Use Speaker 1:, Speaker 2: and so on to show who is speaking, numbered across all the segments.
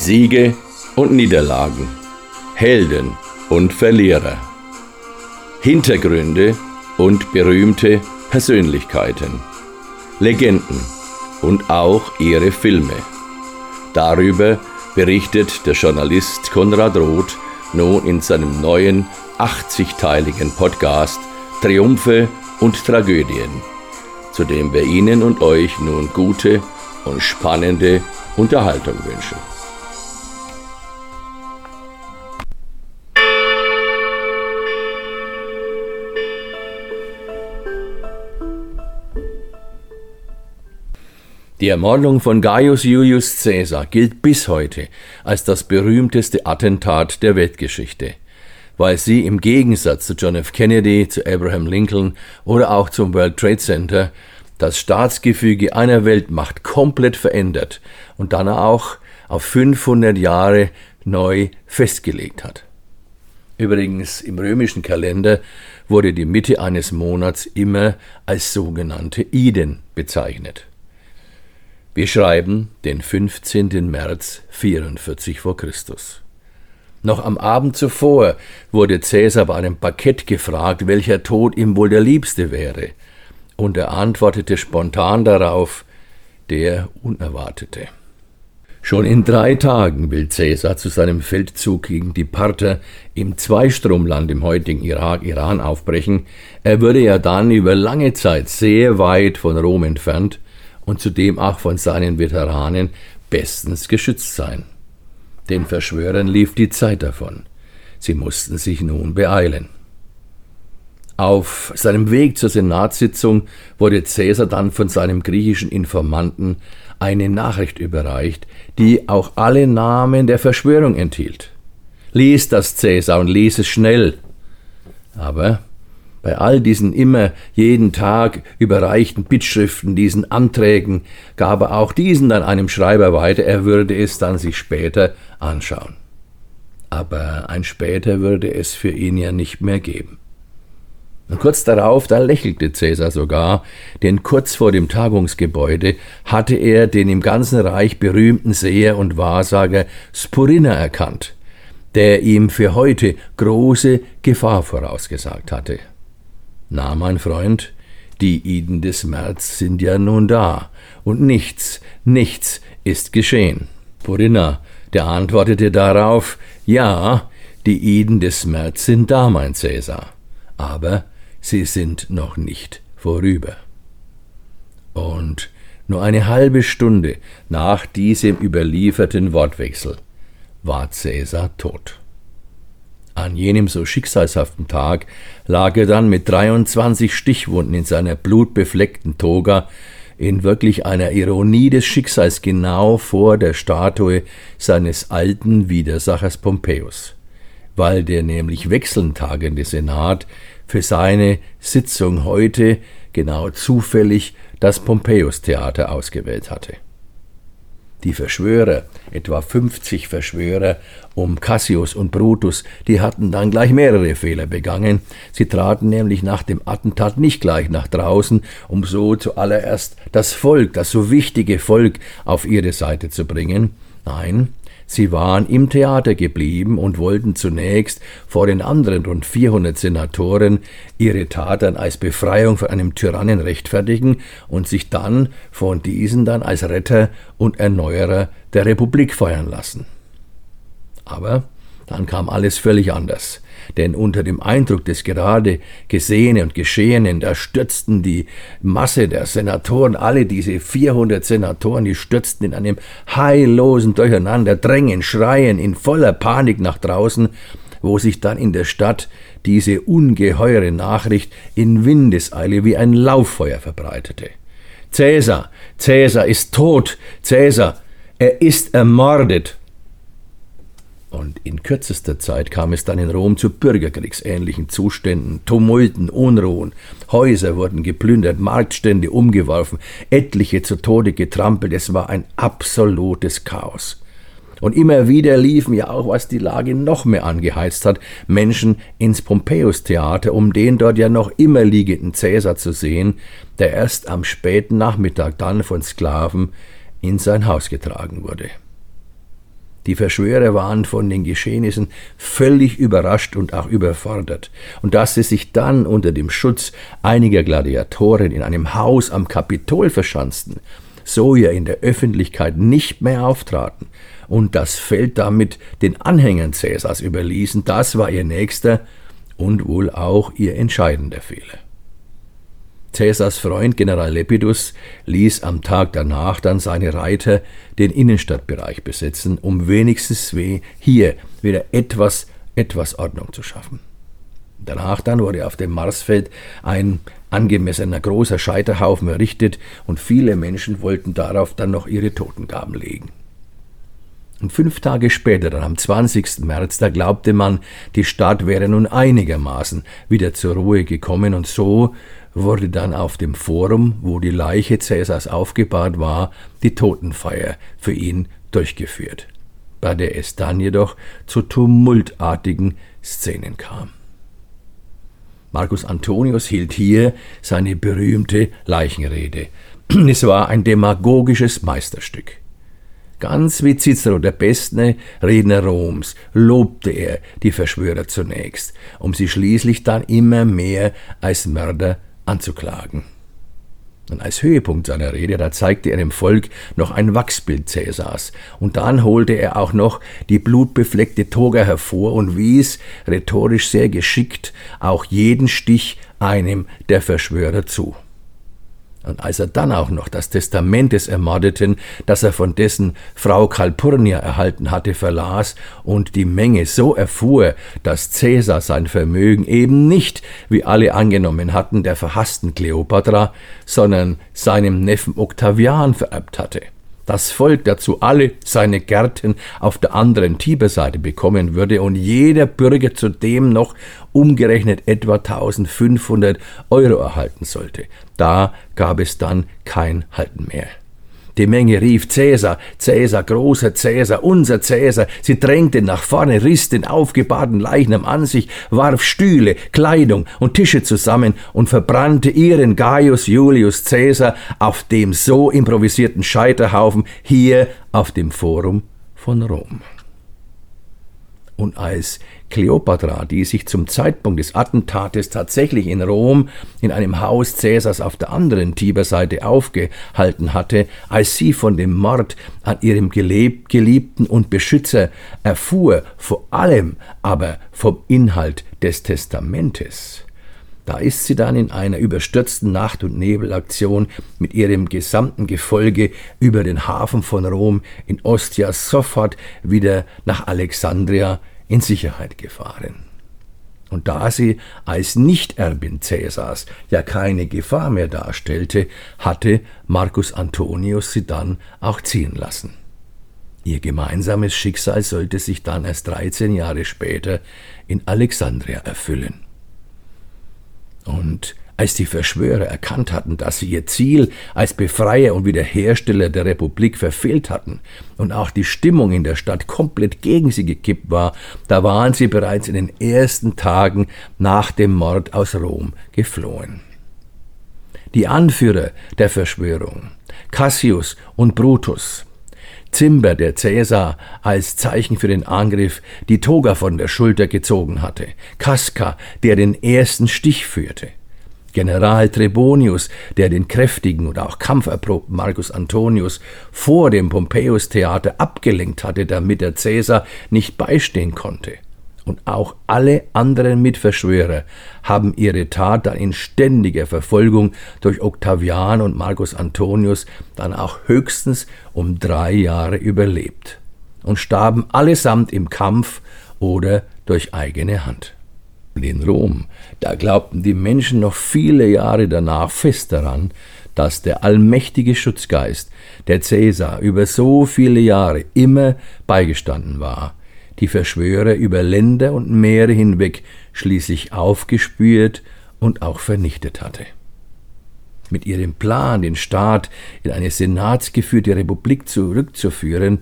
Speaker 1: Siege und Niederlagen, Helden und Verlierer, Hintergründe und berühmte Persönlichkeiten, Legenden und auch ihre Filme. Darüber berichtet der Journalist Konrad Roth nun in seinem neuen 80-teiligen Podcast Triumphe und Tragödien, zu dem wir Ihnen und euch nun gute und spannende Unterhaltung wünschen. Die Ermordung von Gaius Julius Caesar gilt bis heute als das berühmteste Attentat der Weltgeschichte, weil sie im Gegensatz zu John F. Kennedy, zu Abraham Lincoln oder auch zum World Trade Center das Staatsgefüge einer Weltmacht komplett verändert und dann auch auf 500 Jahre neu festgelegt hat. Übrigens im römischen Kalender wurde die Mitte eines Monats immer als sogenannte Iden bezeichnet. Wir schreiben den 15. März 44 v. Chr. Noch am Abend zuvor wurde Cäsar bei einem Bankett gefragt, welcher Tod ihm wohl der liebste wäre, und er antwortete spontan darauf, der Unerwartete. Schon in drei Tagen will Cäsar zu seinem Feldzug gegen die Parther im Zweistromland im heutigen Irak, Iran aufbrechen. Er würde ja dann über lange Zeit sehr weit von Rom entfernt und zudem auch von seinen Veteranen bestens geschützt sein. Den Verschwörern lief die Zeit davon. Sie mussten sich nun beeilen. Auf seinem Weg zur Senatssitzung wurde Cäsar dann von seinem griechischen Informanten eine Nachricht überreicht, die auch alle Namen der Verschwörung enthielt. Lies das, Cäsar, und lies es schnell. Aber bei all diesen immer jeden Tag überreichten Bittschriften, diesen Anträgen, gab er auch diesen dann einem Schreiber weiter, er würde es dann sich später anschauen. Aber ein später würde es für ihn ja nicht mehr geben. Und kurz darauf, da lächelte Cäsar sogar, denn kurz vor dem Tagungsgebäude hatte er den im ganzen Reich berühmten Seher und Wahrsager Spurina erkannt, der ihm für heute große Gefahr vorausgesagt hatte. Na, mein Freund, die Iden des März sind ja nun da, und nichts, nichts ist geschehen. Purinna, der antwortete darauf, ja, die Iden des März sind da, mein Cäsar, aber sie sind noch nicht vorüber. Und nur eine halbe Stunde nach diesem überlieferten Wortwechsel war Cäsar tot. An jenem so schicksalshaften Tag lag er dann mit 23 Stichwunden in seiner blutbefleckten Toga in wirklich einer Ironie des Schicksals genau vor der Statue seines alten Widersachers Pompeius, weil der nämlich wechselnd tagende Senat für seine Sitzung heute genau zufällig das Pompeius-Theater ausgewählt hatte. Die Verschwörer, etwa 50 Verschwörer um Cassius und Brutus, die hatten dann gleich mehrere Fehler begangen. Sie traten nämlich nach dem Attentat nicht gleich nach draußen, um so zuallererst das Volk, das so wichtige Volk, auf ihre Seite zu bringen. Nein, Sie waren im Theater geblieben und wollten zunächst vor den anderen rund 400 Senatoren ihre Taten als Befreiung von einem Tyrannen rechtfertigen und sich dann von diesen dann als Retter und Erneuerer der Republik feiern lassen. Aber dann kam alles völlig anders denn unter dem Eindruck des gerade Gesehenen und Geschehenen, da stürzten die Masse der Senatoren, alle diese 400 Senatoren, die stürzten in einem heillosen Durcheinander, drängen, schreien in voller Panik nach draußen, wo sich dann in der Stadt diese ungeheure Nachricht in Windeseile wie ein Lauffeuer verbreitete. Cäsar, Cäsar ist tot, Cäsar, er ist ermordet. Und in kürzester Zeit kam es dann in Rom zu bürgerkriegsähnlichen Zuständen, Tumulten, Unruhen. Häuser wurden geplündert, Marktstände umgeworfen, etliche zu Tode getrampelt. Es war ein absolutes Chaos. Und immer wieder liefen ja auch, was die Lage noch mehr angeheizt hat, Menschen ins Pompeius-Theater, um den dort ja noch immer liegenden Cäsar zu sehen, der erst am späten Nachmittag dann von Sklaven in sein Haus getragen wurde. Die Verschwörer waren von den Geschehnissen völlig überrascht und auch überfordert. Und dass sie sich dann unter dem Schutz einiger Gladiatoren in einem Haus am Kapitol verschanzten, so ja in der Öffentlichkeit nicht mehr auftraten und das Feld damit den Anhängern Cäsars überließen, das war ihr nächster und wohl auch ihr entscheidender Fehler. Cäsars Freund General Lepidus ließ am Tag danach dann seine Reiter den Innenstadtbereich besetzen, um wenigstens hier wieder etwas, etwas Ordnung zu schaffen. Danach dann wurde auf dem Marsfeld ein angemessener großer Scheiterhaufen errichtet und viele Menschen wollten darauf dann noch ihre Totengaben legen. Und fünf Tage später, dann am 20. März, da glaubte man, die Stadt wäre nun einigermaßen wieder zur Ruhe gekommen und so wurde dann auf dem Forum, wo die Leiche Cäsars aufgebahrt war, die Totenfeier für ihn durchgeführt, bei der es dann jedoch zu tumultartigen Szenen kam. Marcus Antonius hielt hier seine berühmte Leichenrede. Es war ein demagogisches Meisterstück. Ganz wie Cicero, der beste Redner Roms, lobte er die Verschwörer zunächst, um sie schließlich dann immer mehr als Mörder anzuklagen. Und als Höhepunkt seiner Rede, da zeigte er dem Volk noch ein Wachsbild Cäsars, und dann holte er auch noch die blutbefleckte Toga hervor und wies, rhetorisch sehr geschickt, auch jeden Stich einem der Verschwörer zu. Und als er dann auch noch das Testament des Ermordeten, das er von dessen Frau Calpurnia erhalten hatte, verlas und die Menge so erfuhr, dass Cäsar sein Vermögen eben nicht, wie alle angenommen hatten, der verhassten Kleopatra, sondern seinem Neffen Octavian vererbt hatte, das Volk dazu alle seine Gärten auf der anderen Tiberseite bekommen würde und jeder Bürger zudem noch umgerechnet etwa 1500 Euro erhalten sollte. Da gab es dann kein Halten mehr. Die Menge rief Cäsar, Cäsar, großer Cäsar, unser Cäsar. Sie drängte nach vorne, riss den aufgebahrten Leichnam an sich, warf Stühle, Kleidung und Tische zusammen und verbrannte ihren Gaius Julius Cäsar auf dem so improvisierten Scheiterhaufen hier auf dem Forum von Rom. Und als Kleopatra, die sich zum Zeitpunkt des Attentates tatsächlich in Rom in einem Haus Cäsars auf der anderen Tiberseite aufgehalten hatte, als sie von dem Mord an ihrem Geliebten und Beschützer erfuhr, vor allem aber vom Inhalt des Testamentes, da ist sie dann in einer überstürzten Nacht- und Nebelaktion mit ihrem gesamten Gefolge über den Hafen von Rom in Ostia sofort wieder nach Alexandria in Sicherheit gefahren. Und da sie als Nichterbin Cäsars ja keine Gefahr mehr darstellte, hatte Marcus Antonius sie dann auch ziehen lassen. Ihr gemeinsames Schicksal sollte sich dann erst 13 Jahre später in Alexandria erfüllen. Und als die Verschwörer erkannt hatten, dass sie ihr Ziel als Befreier und Wiederhersteller der Republik verfehlt hatten und auch die Stimmung in der Stadt komplett gegen sie gekippt war, da waren sie bereits in den ersten Tagen nach dem Mord aus Rom geflohen. Die Anführer der Verschwörung, Cassius und Brutus, Zimber, der Cäsar als Zeichen für den Angriff die Toga von der Schulter gezogen hatte, Casca, der den ersten Stich führte, General Trebonius, der den kräftigen und auch kampferprobten Marcus Antonius vor dem Pompeius-Theater abgelenkt hatte, damit der Cäsar nicht beistehen konnte. Und auch alle anderen Mitverschwörer haben ihre Tat dann in ständiger Verfolgung durch Octavian und Marcus Antonius dann auch höchstens um drei Jahre überlebt und starben allesamt im Kampf oder durch eigene Hand in Rom, da glaubten die Menschen noch viele Jahre danach fest daran, dass der allmächtige Schutzgeist, der Cäsar, über so viele Jahre immer beigestanden war, die Verschwörer über Länder und Meere hinweg schließlich aufgespürt und auch vernichtet hatte. Mit ihrem Plan, den Staat in eine senatsgeführte Republik zurückzuführen,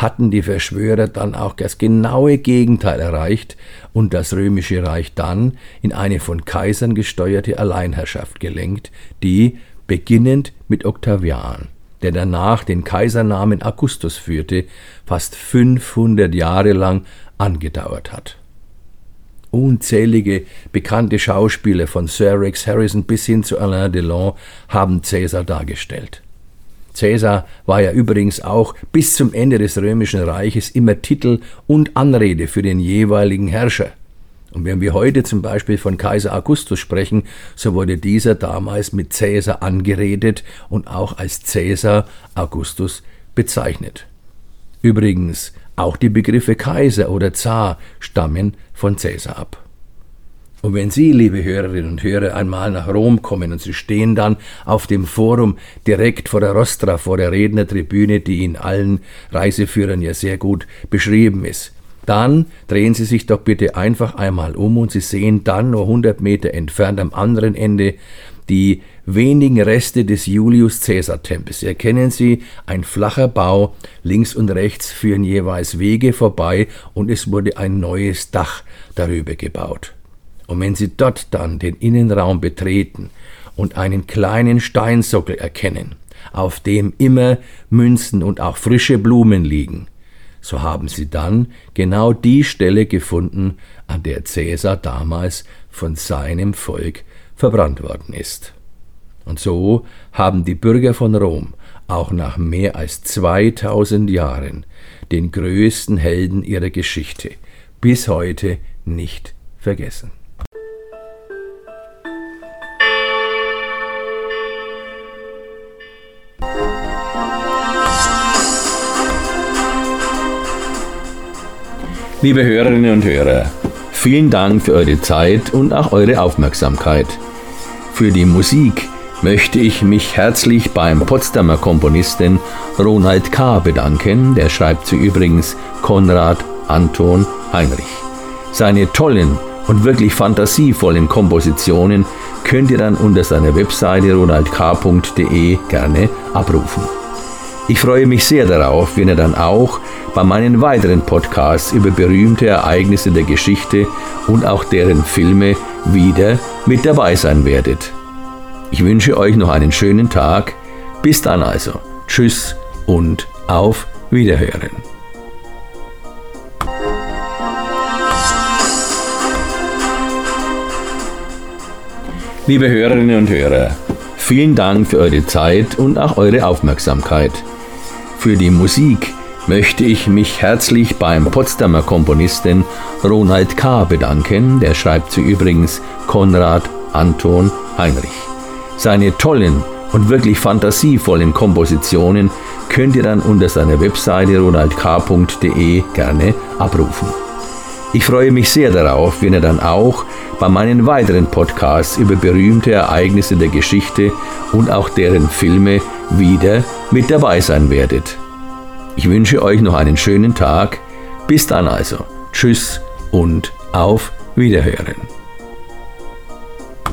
Speaker 1: hatten die Verschwörer dann auch das genaue Gegenteil erreicht und das römische Reich dann in eine von Kaisern gesteuerte Alleinherrschaft gelenkt, die, beginnend mit Octavian, der danach den Kaisernamen Augustus führte, fast 500 Jahre lang angedauert hat. Unzählige bekannte Schauspieler von Sir Rex Harrison bis hin zu Alain Delon haben Cäsar dargestellt. Cäsar war ja übrigens auch bis zum Ende des römischen Reiches immer Titel und Anrede für den jeweiligen Herrscher. Und wenn wir heute zum Beispiel von Kaiser Augustus sprechen, so wurde dieser damals mit Cäsar angeredet und auch als Cäsar Augustus bezeichnet. Übrigens, auch die Begriffe Kaiser oder Zar stammen von Cäsar ab. Und wenn Sie, liebe Hörerinnen und Hörer, einmal nach Rom kommen und Sie stehen dann auf dem Forum direkt vor der Rostra, vor der Rednertribüne, die in allen Reiseführern ja sehr gut beschrieben ist, dann drehen Sie sich doch bitte einfach einmal um und Sie sehen dann nur 100 Meter entfernt am anderen Ende die wenigen Reste des Julius Caesar Tempels. Erkennen Sie, ein flacher Bau, links und rechts führen jeweils Wege vorbei und es wurde ein neues Dach darüber gebaut. Und wenn Sie dort dann den Innenraum betreten und einen kleinen Steinsockel erkennen, auf dem immer Münzen und auch frische Blumen liegen, so haben sie dann genau die Stelle gefunden, an der Cäsar damals von seinem Volk verbrannt worden ist. Und so haben die Bürger von Rom auch nach mehr als 2000 Jahren den größten Helden ihrer Geschichte bis heute nicht vergessen. Liebe Hörerinnen und Hörer, vielen Dank für eure Zeit und auch eure Aufmerksamkeit. Für die Musik möchte ich mich herzlich beim Potsdamer Komponisten Ronald K. bedanken, der schreibt sie übrigens Konrad Anton Heinrich. Seine tollen und wirklich fantasievollen Kompositionen könnt ihr dann unter seiner Webseite ronaldk.de gerne abrufen. Ich freue mich sehr darauf, wenn ihr dann auch bei meinen weiteren Podcasts über berühmte Ereignisse der Geschichte und auch deren Filme wieder mit dabei sein werdet. Ich wünsche euch noch einen schönen Tag. Bis dann also. Tschüss und auf Wiederhören. Liebe Hörerinnen und Hörer, vielen Dank für eure Zeit und auch eure Aufmerksamkeit. Für die Musik möchte ich mich herzlich beim Potsdamer Komponisten Ronald K. bedanken, der schreibt sie übrigens Konrad Anton Heinrich. Seine tollen und wirklich fantasievollen Kompositionen könnt ihr dann unter seiner Webseite ronaldk.de gerne abrufen. Ich freue mich sehr darauf, wenn ihr dann auch bei meinen weiteren Podcasts über berühmte Ereignisse der Geschichte und auch deren Filme wieder mit dabei sein werdet. Ich wünsche euch noch einen schönen Tag. Bis dann also. Tschüss und auf Wiederhören.